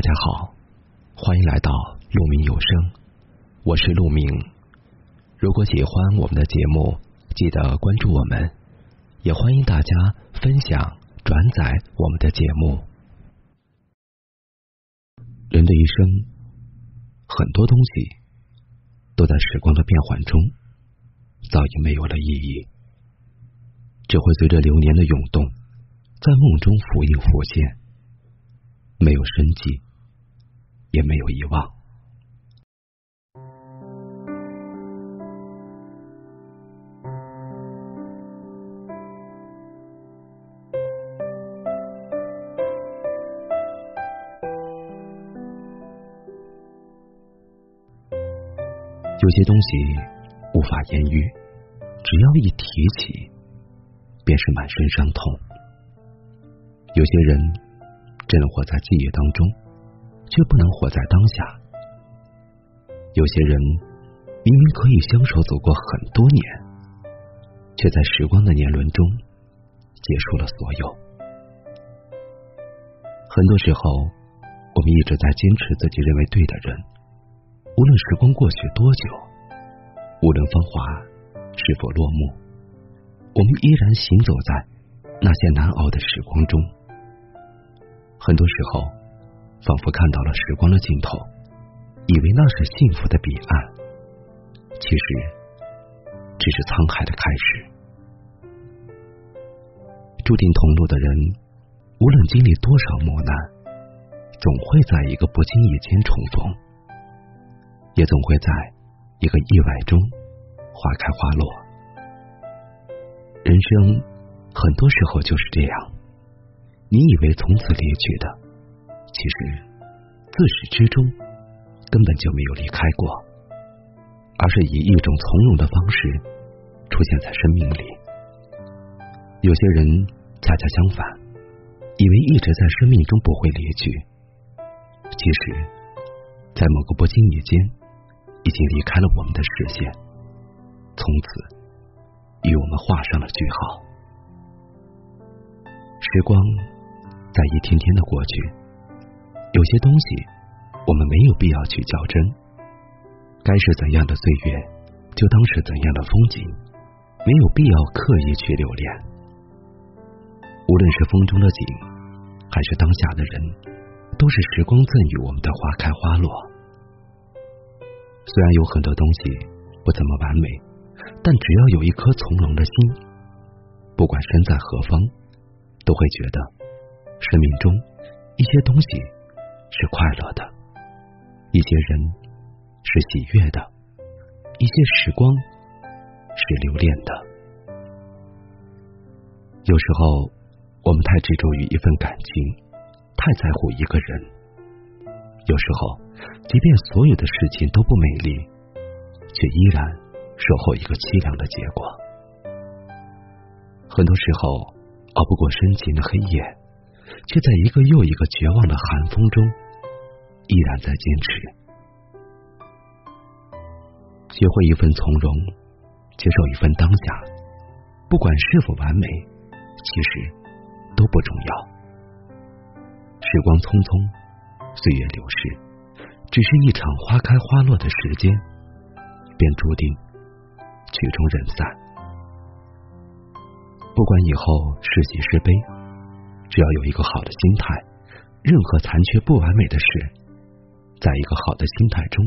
大家好，欢迎来到鹿鸣有声，我是鹿鸣。如果喜欢我们的节目，记得关注我们，也欢迎大家分享转载我们的节目。人的一生，很多东西都在时光的变换中，早已没有了意义，只会随着流年的涌动，在梦中浮影浮现。没有生计，也没有遗忘。有些东西无法言喻，只要一提起，便是满身伤痛。有些人。只能活在记忆当中，却不能活在当下。有些人明明可以相守走过很多年，却在时光的年轮中结束了所有。很多时候，我们一直在坚持自己认为对的人，无论时光过去多久，无论芳华是否落幕，我们依然行走在那些难熬的时光中。很多时候，仿佛看到了时光的尽头，以为那是幸福的彼岸，其实只是沧海的开始。注定同路的人，无论经历多少磨难，总会在一个不经意间重逢，也总会在一个意外中花开花落。人生很多时候就是这样。你以为从此离去的，其实自始至终根本就没有离开过，而是以一种从容的方式出现在生命里。有些人恰恰相反，以为一直在生命中不会离去，其实，在某个不经意间，已经离开了我们的视线，从此与我们画上了句号。时光。在一天天的过去，有些东西我们没有必要去较真。该是怎样的岁月，就当是怎样的风景，没有必要刻意去留恋。无论是风中的景，还是当下的人，都是时光赠予我们的花开花落。虽然有很多东西不怎么完美，但只要有一颗从容的心，不管身在何方，都会觉得。生命中一些东西是快乐的，一些人是喜悦的，一些时光是留恋的。有时候我们太执着于一份感情，太在乎一个人。有时候，即便所有的事情都不美丽，却依然守候一个凄凉的结果。很多时候，熬不过深情的黑夜。却在一个又一个绝望的寒风中，依然在坚持。学会一份从容，接受一份当下，不管是否完美，其实都不重要。时光匆匆，岁月流逝，只是一场花开花落的时间，便注定曲终人散。不管以后是喜是悲。只要有一个好的心态，任何残缺不完美的事，在一个好的心态中，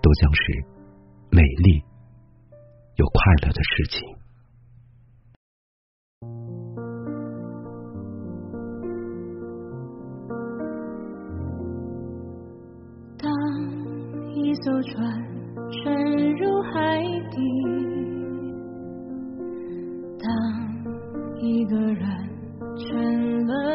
都将是美丽又快乐的事情。当一艘船沉入海底，当一个人。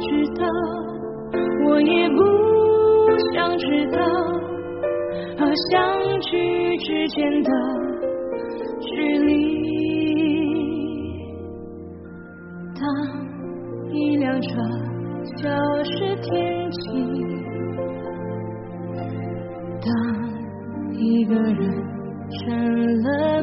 知道，我也不想知道，和相聚之间的距离。当一辆车消失天际，当一个人成了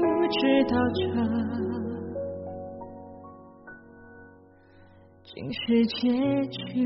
知道这竟是结局。